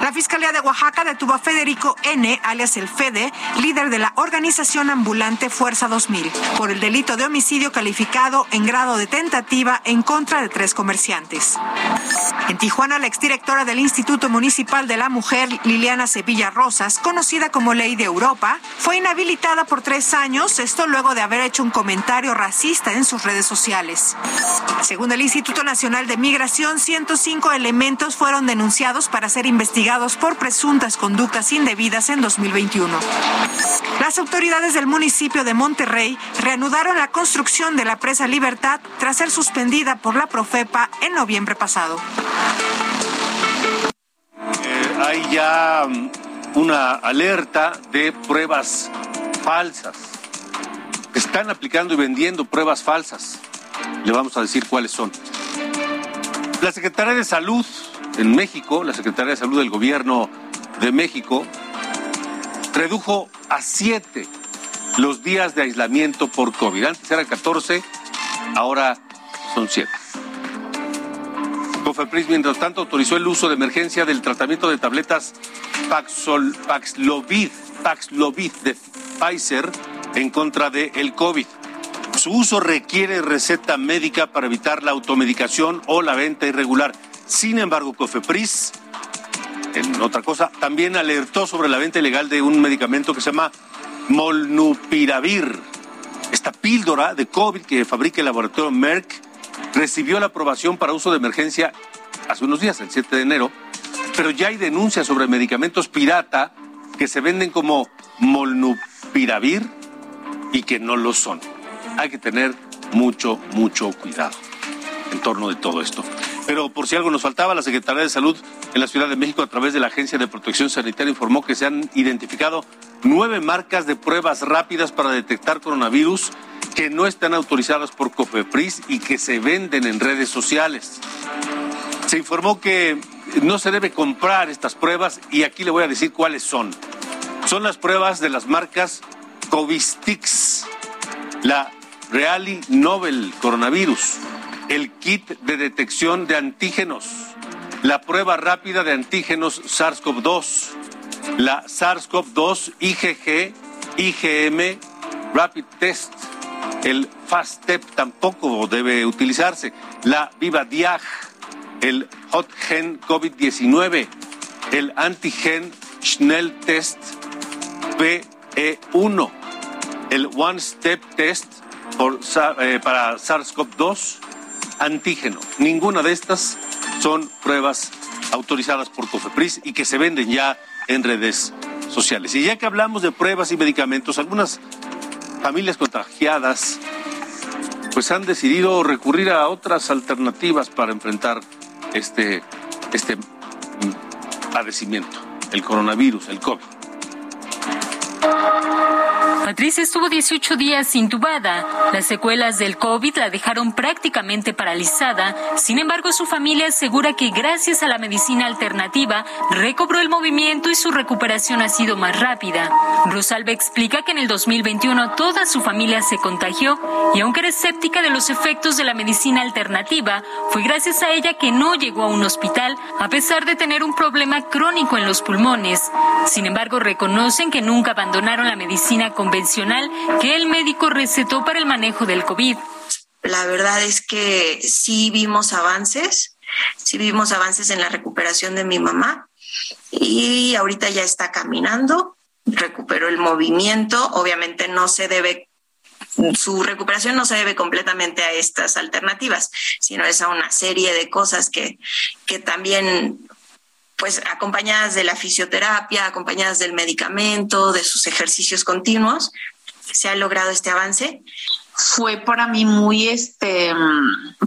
S10: La Fiscalía de Oaxaca detuvo a Federico N., alias El Fede, líder de la organización ambulante Fuerza 2000, por el delito de homicidio calificado en grado de tentativa en contra de tres comerciantes. En Tijuana, la exdirectora del Instituto Municipal de la Mujer, Liliana Sevilla Rosas, conocida como Ley de Europa, fue inhabilitada por tres años, esto luego de haber hecho un comentario racista en sus redes sociales. Según el Instituto Nacional de Migración, 105 elementos fueron denunciados para ser investigados por presuntas conductas indebidas en 2021. Las autoridades del municipio de Monterrey reanudaron la construcción de la presa Libertad tras ser suspendida por la Profepa en noviembre pasado.
S3: Eh, hay ya mm, una alerta de pruebas falsas. Están aplicando y vendiendo pruebas falsas. Le vamos a decir cuáles son. La Secretaría de Salud en México, la Secretaría de Salud del Gobierno de México, redujo a siete los días de aislamiento por COVID. Antes eran 14, ahora son siete. Cofepris, mientras tanto, autorizó el uso de emergencia del tratamiento de tabletas Paxol, Paxlovid, Paxlovid de Pfizer en contra del el COVID. Su uso requiere receta médica para evitar la automedicación o la venta irregular. Sin embargo, Cofepris, en otra cosa, también alertó sobre la venta ilegal de un medicamento que se llama Molnupiravir. Esta píldora de COVID que fabrica el laboratorio Merck recibió la aprobación para uso de emergencia hace unos días, el 7 de enero, pero ya hay denuncias sobre medicamentos pirata que se venden como Molnupiravir y que no lo son. Hay que tener mucho, mucho cuidado en torno de todo esto. Pero por si algo nos faltaba, la Secretaría de Salud en la Ciudad de México, a través de la Agencia de Protección Sanitaria, informó que se han identificado nueve marcas de pruebas rápidas para detectar coronavirus que no están autorizadas por COFEPRIS y que se venden en redes sociales. Se informó que no se debe comprar estas pruebas y aquí le voy a decir cuáles son. Son las pruebas de las marcas Covistix, la Reali Novel Coronavirus, el kit de detección de antígenos, la prueba rápida de antígenos SARS-CoV-2, la SARS-CoV-2 IgG, IgM Rapid Test, el FASTEP tampoco debe utilizarse, la VivaDiag, el HotGen COVID-19, el antigen Schnell Test PE1, el One Step Test por, eh, para SARS-CoV-2, antígeno. Ninguna de estas son pruebas autorizadas por COFEPRIS y que se venden ya en redes sociales. Y ya que hablamos de pruebas y medicamentos, algunas familias contagiadas pues han decidido recurrir a otras alternativas para enfrentar este, este padecimiento, el coronavirus, el COVID.
S11: Patricia estuvo 18 días intubada. Las secuelas del COVID la dejaron prácticamente paralizada. Sin embargo, su familia asegura que gracias a la medicina alternativa recobró el movimiento y su recuperación ha sido más rápida. Rosalba explica que en el 2021 toda su familia se contagió y aunque era escéptica de los efectos de la medicina alternativa, fue gracias a ella que no llegó a un hospital a pesar de tener un problema crónico en los pulmones. Sin embargo, reconocen que nunca abandonaron la medicina convencional que el médico recetó para el manejo del COVID.
S12: La verdad es que sí vimos avances, sí vimos avances en la recuperación de mi mamá y ahorita ya está caminando, recuperó el movimiento, obviamente no se debe su recuperación no se debe completamente a estas alternativas, sino es a una serie de cosas que, que también pues acompañadas de la fisioterapia, acompañadas del medicamento, de sus ejercicios continuos, se ha logrado este avance.
S13: Fue para mí muy, este,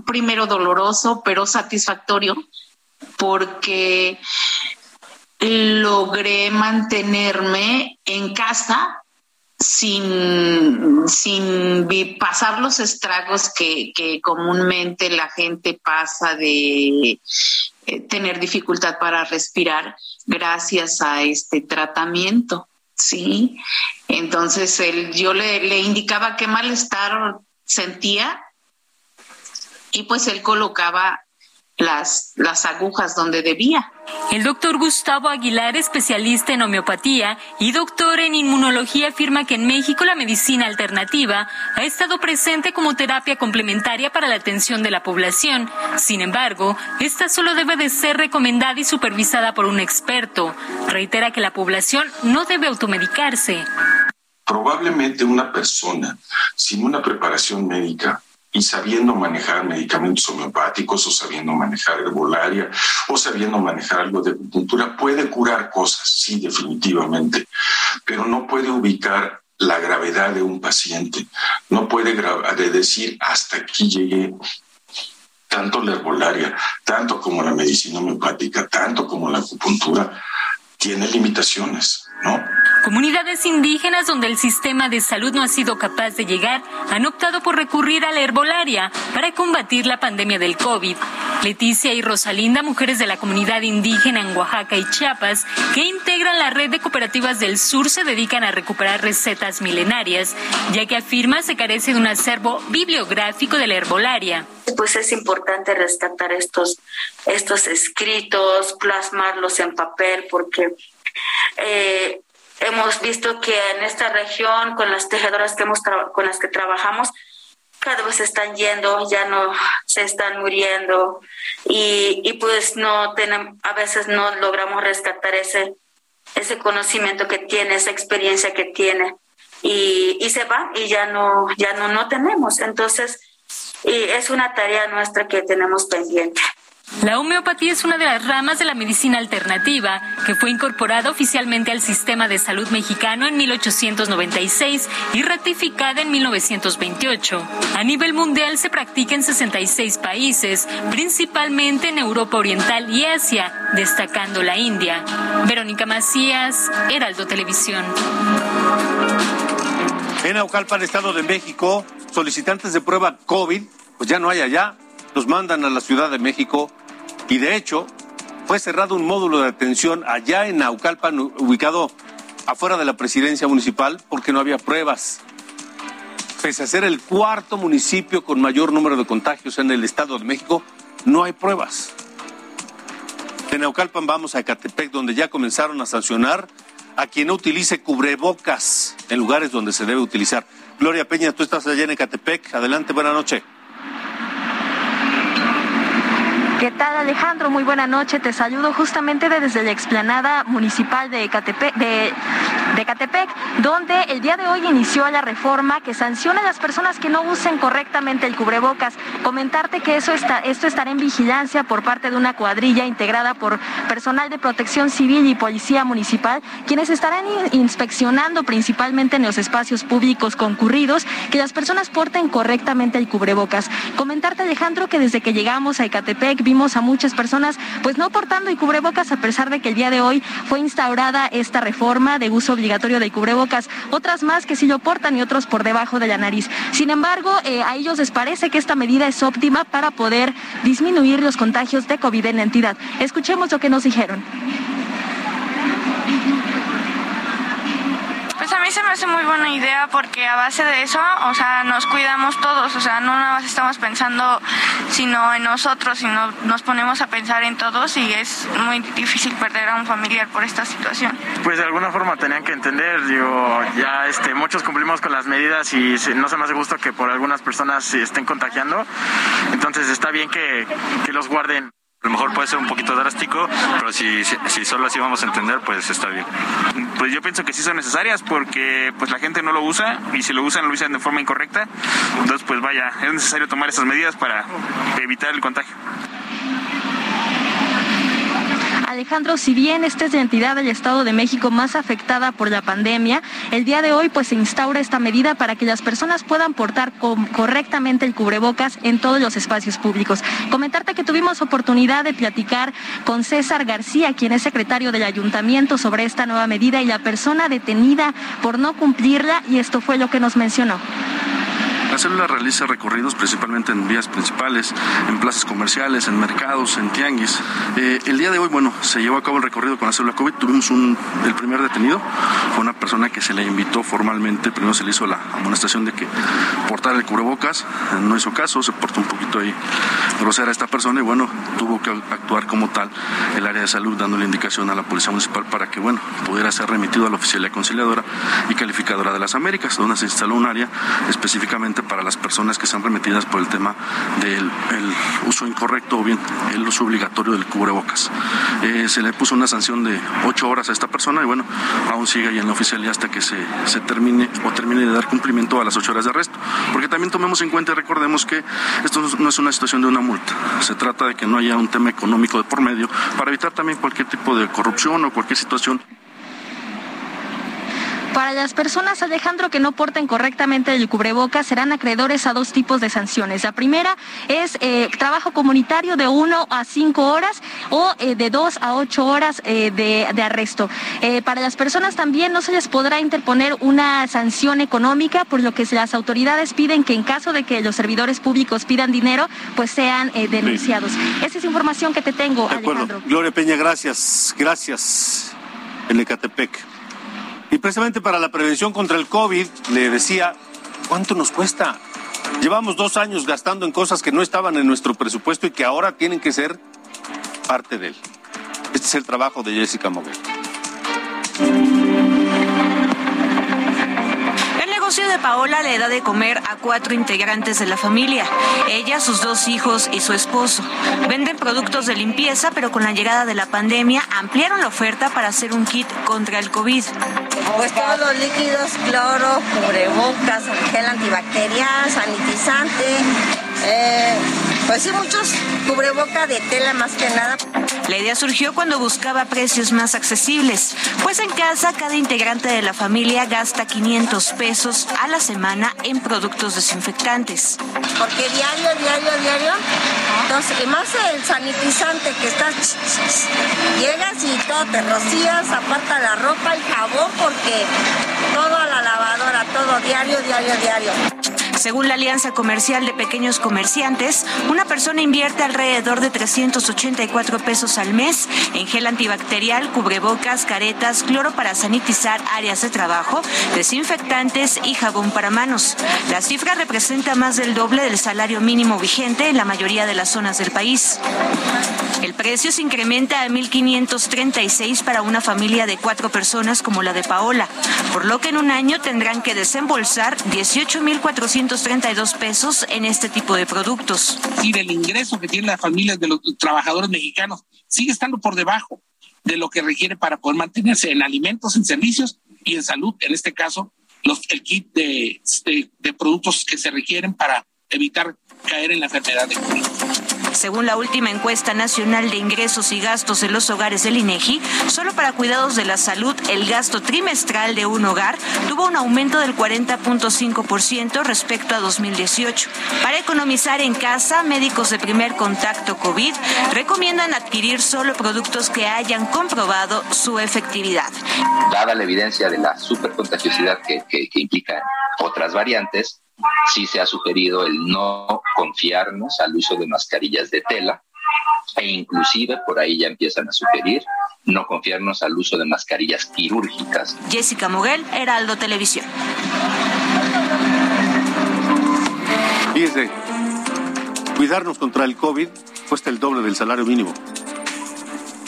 S13: primero doloroso, pero satisfactorio, porque logré mantenerme en casa sin, sin pasar los estragos que, comúnmente la gente pasa de eh, tener dificultad para respirar gracias a este tratamiento. Sí, entonces él, yo le, le indicaba qué malestar sentía y pues él colocaba las, las agujas donde debía.
S11: El doctor Gustavo Aguilar, especialista en homeopatía y doctor en inmunología, afirma que en México la medicina alternativa ha estado presente como terapia complementaria para la atención de la población. Sin embargo, esta solo debe de ser recomendada y supervisada por un experto. Reitera que la población no debe automedicarse.
S14: Probablemente una persona sin una preparación médica y sabiendo manejar medicamentos homeopáticos o sabiendo manejar herbolaria o sabiendo manejar algo de acupuntura puede curar cosas, sí, definitivamente, pero no puede ubicar la gravedad de un paciente, no puede decir hasta aquí llegué tanto la herbolaria, tanto como la medicina homeopática, tanto como la acupuntura, tiene limitaciones, ¿no?
S11: Comunidades indígenas donde el sistema de salud no ha sido capaz de llegar han optado por recurrir a la herbolaria para combatir la pandemia del COVID. Leticia y Rosalinda, mujeres de la comunidad indígena en Oaxaca y Chiapas, que integran la red de cooperativas del sur, se dedican a recuperar recetas milenarias, ya que afirma se carece de un acervo bibliográfico de la herbolaria.
S15: Pues es importante rescatar estos, estos escritos, plasmarlos en papel, porque eh, hemos visto que en esta región, con las tejedoras que hemos con las que trabajamos, cada vez están yendo, ya no se están muriendo y, y pues no tenemos, a veces no logramos rescatar ese, ese conocimiento que tiene, esa experiencia que tiene y, y se va y ya no, ya no, no tenemos. Entonces, y es una tarea nuestra que tenemos pendiente.
S11: La homeopatía es una de las ramas de la medicina alternativa que fue incorporada oficialmente al sistema de salud mexicano en 1896 y ratificada en 1928. A nivel mundial se practica en 66 países, principalmente en Europa Oriental y Asia, destacando la India. Verónica Macías, Heraldo Televisión.
S3: En Aucalpan, Estado de México, solicitantes de prueba COVID, pues ya no hay allá, los mandan a la Ciudad de México y de hecho, fue cerrado un módulo de atención allá en Naucalpan, ubicado afuera de la presidencia municipal, porque no había pruebas. Pese a ser el cuarto municipio con mayor número de contagios en el Estado de México, no hay pruebas. De Naucalpan vamos a Ecatepec, donde ya comenzaron a sancionar a quien no utilice cubrebocas en lugares donde se debe utilizar. Gloria Peña, tú estás allá en Ecatepec. Adelante, buena noche.
S16: ¿Qué tal Alejandro? Muy buena noche. Te saludo justamente desde la explanada municipal de Ecatepec, de, Ecatepec, donde el día de hoy inició la reforma que sanciona a las personas que no usen correctamente el cubrebocas. Comentarte que eso está, esto estará en vigilancia por parte de una cuadrilla integrada por personal de protección civil y policía municipal, quienes estarán inspeccionando principalmente en los espacios públicos concurridos que las personas porten correctamente el cubrebocas. Comentarte Alejandro que desde que llegamos a Ecatepec vimos a muchas personas pues no portando y cubrebocas a pesar de que el día de hoy fue instaurada esta reforma de uso obligatorio de cubrebocas. Otras más que sí lo portan y otros por debajo de la nariz. Sin embargo, eh, a ellos les parece que esta medida es óptima para poder disminuir los contagios de COVID en la entidad. Escuchemos lo que nos dijeron.
S17: Pues a mí se me hace muy buena idea porque a base de eso, o sea, nos cuidamos todos, o sea, no nada más estamos pensando sino en nosotros, sino nos ponemos a pensar en todos y es muy difícil perder a un familiar por esta situación.
S18: Pues de alguna forma tenían que entender, digo, ya este, muchos cumplimos con las medidas y no se me hace gusto que por algunas personas se estén contagiando, entonces está bien que, que los guarden.
S19: A lo mejor puede ser un poquito drástico, pero si, si, solo así vamos a entender, pues está bien.
S18: Pues yo pienso que sí son necesarias porque pues la gente no lo usa y si lo usan lo usan de forma incorrecta. Entonces pues vaya, es necesario tomar esas medidas para evitar el contagio.
S16: Alejandro, si bien esta es la entidad del Estado de México más afectada por la pandemia, el día de hoy pues se instaura esta medida para que las personas puedan portar correctamente el cubrebocas en todos los espacios públicos. Comentarte que tuvimos oportunidad de platicar con César García, quien es secretario del ayuntamiento, sobre esta nueva medida y la persona detenida por no cumplirla y esto fue lo que nos mencionó.
S20: La célula realiza recorridos principalmente en vías principales, en plazas comerciales, en mercados, en tianguis. Eh, el día de hoy, bueno, se llevó a cabo el recorrido con la célula COVID. Tuvimos un, el primer detenido, fue una persona que se le invitó formalmente, primero se le hizo la amonestación de que portara el cubrebocas, no hizo caso, se portó un poquito ahí grosera esta persona y bueno, tuvo que actuar como tal el área de salud dándole indicación a la Policía Municipal para que, bueno, pudiera ser remitido a la Oficialía Conciliadora y Calificadora de las Américas, donde se instaló un área específicamente para las personas que sean remitidas por el tema del uso incorrecto o bien el uso obligatorio del cubrebocas. Eh, se le puso una sanción de ocho horas a esta persona y bueno, aún sigue ahí en la oficialía hasta que se, se termine o termine de dar cumplimiento a las ocho horas de arresto. Porque también tomemos en cuenta y recordemos que esto no es una situación de una multa. Se trata de que no haya un tema económico de por medio para evitar también cualquier tipo de corrupción o cualquier situación
S16: para las personas, Alejandro, que no porten correctamente el cubrebocas, serán acreedores a dos tipos de sanciones. La primera es eh, trabajo comunitario de uno a cinco horas o eh, de dos a ocho horas eh, de, arresto. para las personas también no se les podrá interponer una sanción económica, por lo que las autoridades piden que en caso de que los servidores públicos pidan dinero, pues sean denunciados. Esa es información que te tengo, Alejandro.
S3: Gloria Peña, gracias. Gracias. En Ecatepec. Y precisamente para la prevención contra el COVID, le decía, ¿cuánto nos cuesta? Llevamos dos años gastando en cosas que no estaban en nuestro presupuesto y que ahora tienen que ser parte de él. Este es el trabajo de Jessica Moguel.
S21: de Paola le da de comer a cuatro integrantes de la familia, ella, sus dos hijos y su esposo. Venden productos de limpieza, pero con la llegada de la pandemia ampliaron la oferta para hacer un kit contra el COVID.
S22: Pues todos los líquidos, cloro, cubrebocas, gel antibacterial, sanitizante, eh, pues sí, muchos cubreboca de tela más que nada.
S21: La idea surgió cuando buscaba precios más accesibles, pues en casa cada integrante de la familia gasta 500 pesos a la semana en productos desinfectantes.
S22: Porque diario, diario, diario, entonces, y más el sanitizante que está, llegas y todo te rocías, aparta la ropa, el jabón, porque todo a la lavadora, todo diario, diario, diario.
S21: Según la Alianza Comercial de Pequeños Comerciantes, una persona invierte alrededor de 384 pesos al mes en gel antibacterial, cubrebocas, caretas, cloro para sanitizar áreas de trabajo, desinfectantes y jabón para manos. La cifra representa más del doble del salario mínimo vigente en la mayoría de las zonas del país. El precio se incrementa a 1.536 para una familia de cuatro personas como la de Paola, por lo que en un año tendrán que desembolsar 18.400 232 pesos en este tipo de productos.
S23: Y del ingreso que tienen las familias de los trabajadores mexicanos sigue estando por debajo de lo que requiere para poder mantenerse en alimentos, en servicios y en salud. En este caso, los, el kit de, de productos que se requieren para evitar caer en la enfermedad de COVID.
S21: Según la última encuesta nacional de ingresos y gastos en los hogares del INEGI, solo para cuidados de la salud el gasto trimestral de un hogar tuvo un aumento del 40.5% respecto a 2018. Para economizar en casa, médicos de primer contacto COVID recomiendan adquirir solo productos que hayan comprobado su efectividad.
S24: Dada la evidencia de la supercontagiosidad que, que, implica otras variantes, sí se ha sugerido el no confiarnos al uso de mascarillas de tela e inclusive por ahí ya empiezan a sugerir no confiarnos al uso de mascarillas quirúrgicas.
S21: Jessica Moguel, Heraldo Televisión.
S3: Fíjese, cuidarnos contra el COVID cuesta el doble del salario mínimo.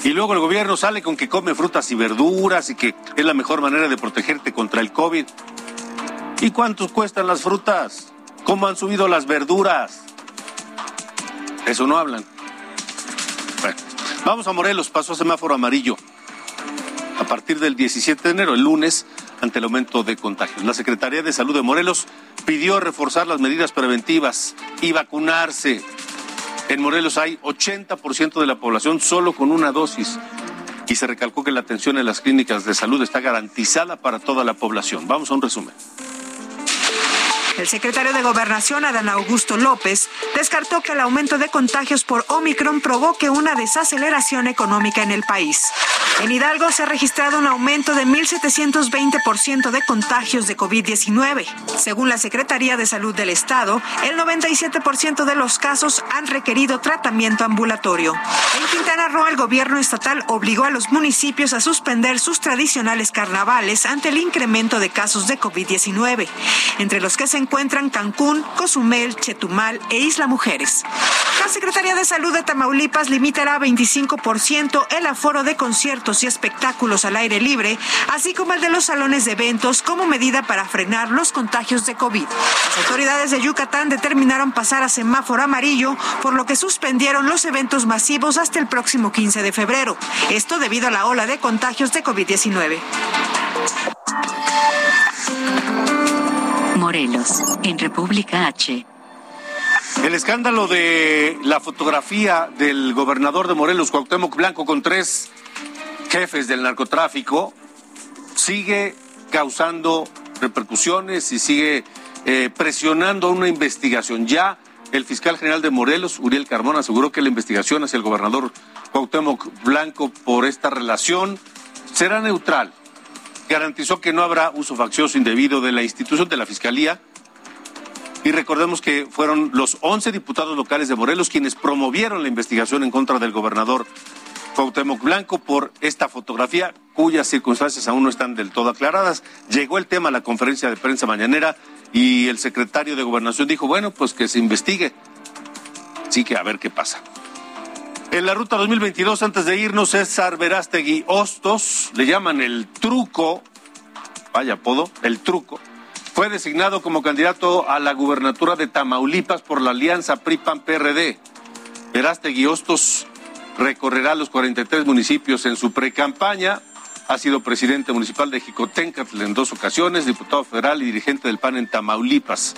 S3: Y luego el gobierno sale con que come frutas y verduras y que es la mejor manera de protegerte contra el COVID. ¿Y cuánto cuestan las frutas? ¿Cómo han subido las verduras? Eso no hablan. Bueno, vamos a Morelos, paso a semáforo amarillo. A partir del 17 de enero, el lunes, ante el aumento de contagios. La Secretaría de Salud de Morelos pidió reforzar las medidas preventivas y vacunarse. En Morelos hay 80% de la población solo con una dosis. y se recalcó que la atención en las clínicas de salud está garantizada para toda la población. Vamos a un resumen.
S10: El secretario de Gobernación, Adán Augusto López, descartó que el aumento de contagios por Omicron provoque una desaceleración económica en el país. En Hidalgo se ha registrado un aumento de 1.720% de contagios de COVID-19. Según la Secretaría de Salud del Estado, el 97% de los casos han requerido tratamiento ambulatorio. En Quintana Roo, el gobierno estatal obligó a los municipios a suspender sus tradicionales carnavales ante el incremento de casos de COVID-19, entre los que se encuentran Cancún, Cozumel, Chetumal e Isla Mujeres. La Secretaría de Salud de Tamaulipas limitará a 25% el aforo de conciertos y espectáculos al aire libre, así como el de los salones de eventos como medida para frenar los contagios de COVID. Las autoridades de Yucatán determinaron pasar a semáforo amarillo, por lo que suspendieron los eventos masivos hasta el próximo 15 de febrero. Esto debido a la ola de contagios de COVID-19.
S2: Morelos, en República H.
S3: El escándalo de la fotografía del gobernador de Morelos, Cuauhtémoc Blanco, con tres jefes del narcotráfico, sigue causando repercusiones y sigue eh, presionando una investigación. Ya el fiscal general de Morelos, Uriel Carmona, aseguró que la investigación hacia el gobernador Cuauhtémoc Blanco por esta relación será neutral. Garantizó que no habrá uso faccioso indebido de la institución de la Fiscalía y recordemos que fueron los 11 diputados locales de Morelos quienes promovieron la investigación en contra del gobernador Cuauhtémoc Blanco por esta fotografía cuyas circunstancias aún no están del todo aclaradas. Llegó el tema a la conferencia de prensa mañanera y el secretario de Gobernación dijo, bueno, pues que se investigue. Sí que a ver qué pasa. En la ruta 2022, antes de irnos, César Verástegui Hostos, le llaman el truco, vaya apodo, el truco, fue designado como candidato a la gubernatura de Tamaulipas por la alianza PRI-PAN-PRD. Verástegui Hostos recorrerá los 43 municipios en su precampaña. Ha sido presidente municipal de Jicotencatl en dos ocasiones, diputado federal y dirigente del PAN en Tamaulipas.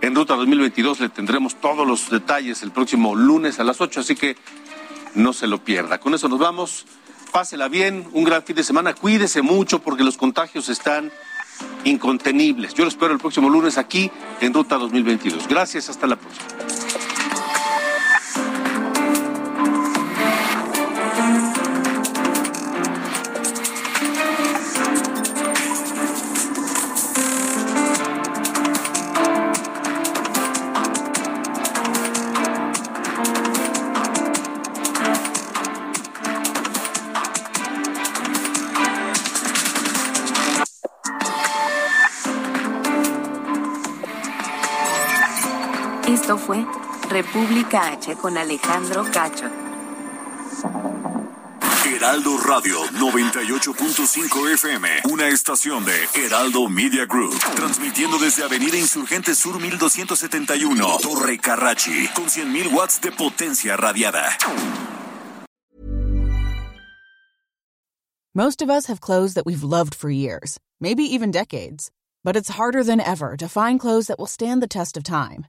S3: En Ruta 2022 le tendremos todos los detalles el próximo lunes a las 8, así que no se lo pierda. Con eso nos vamos. Pásela bien, un gran fin de semana. Cuídese mucho porque los contagios están incontenibles. Yo lo espero el próximo lunes aquí en Ruta 2022. Gracias, hasta la próxima.
S25: República H con Alejandro Cacho.
S26: Heraldo Radio 98.5 FM, una estación de Heraldo Media Group, transmitiendo desde Avenida Insurgente Sur 1271, Torre Carrachi, con 100.000 watts de potencia radiada.
S27: Most of us have clothes that we've loved for years, maybe even decades, but it's harder than ever to find clothes that will stand the test of time.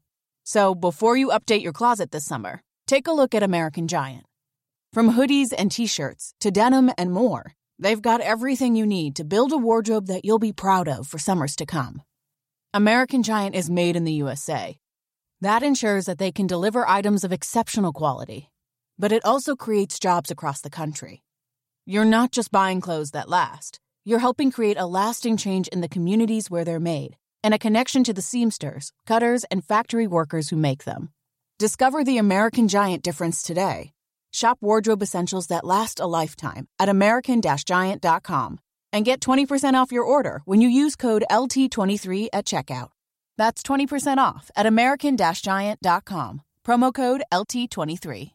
S27: So before you update your closet this summer, take a look at American Giant. From hoodies and t-shirts to denim and more, they've got everything you need to build a wardrobe that you'll be proud of for summers to come. American Giant is made in the USA. That ensures that they can deliver items of exceptional quality, but it also creates jobs across the country. You're not just buying clothes that last. You're helping create a lasting change in the communities where they're made and a connection to the seamsters, cutters, and factory workers who make them. Discover the American Giant difference today. Shop wardrobe essentials that last a lifetime at American-Giant.com and get 20% off your order when you use code LT23 at checkout. That's 20% off at American-Giant.com. Promo code LT23.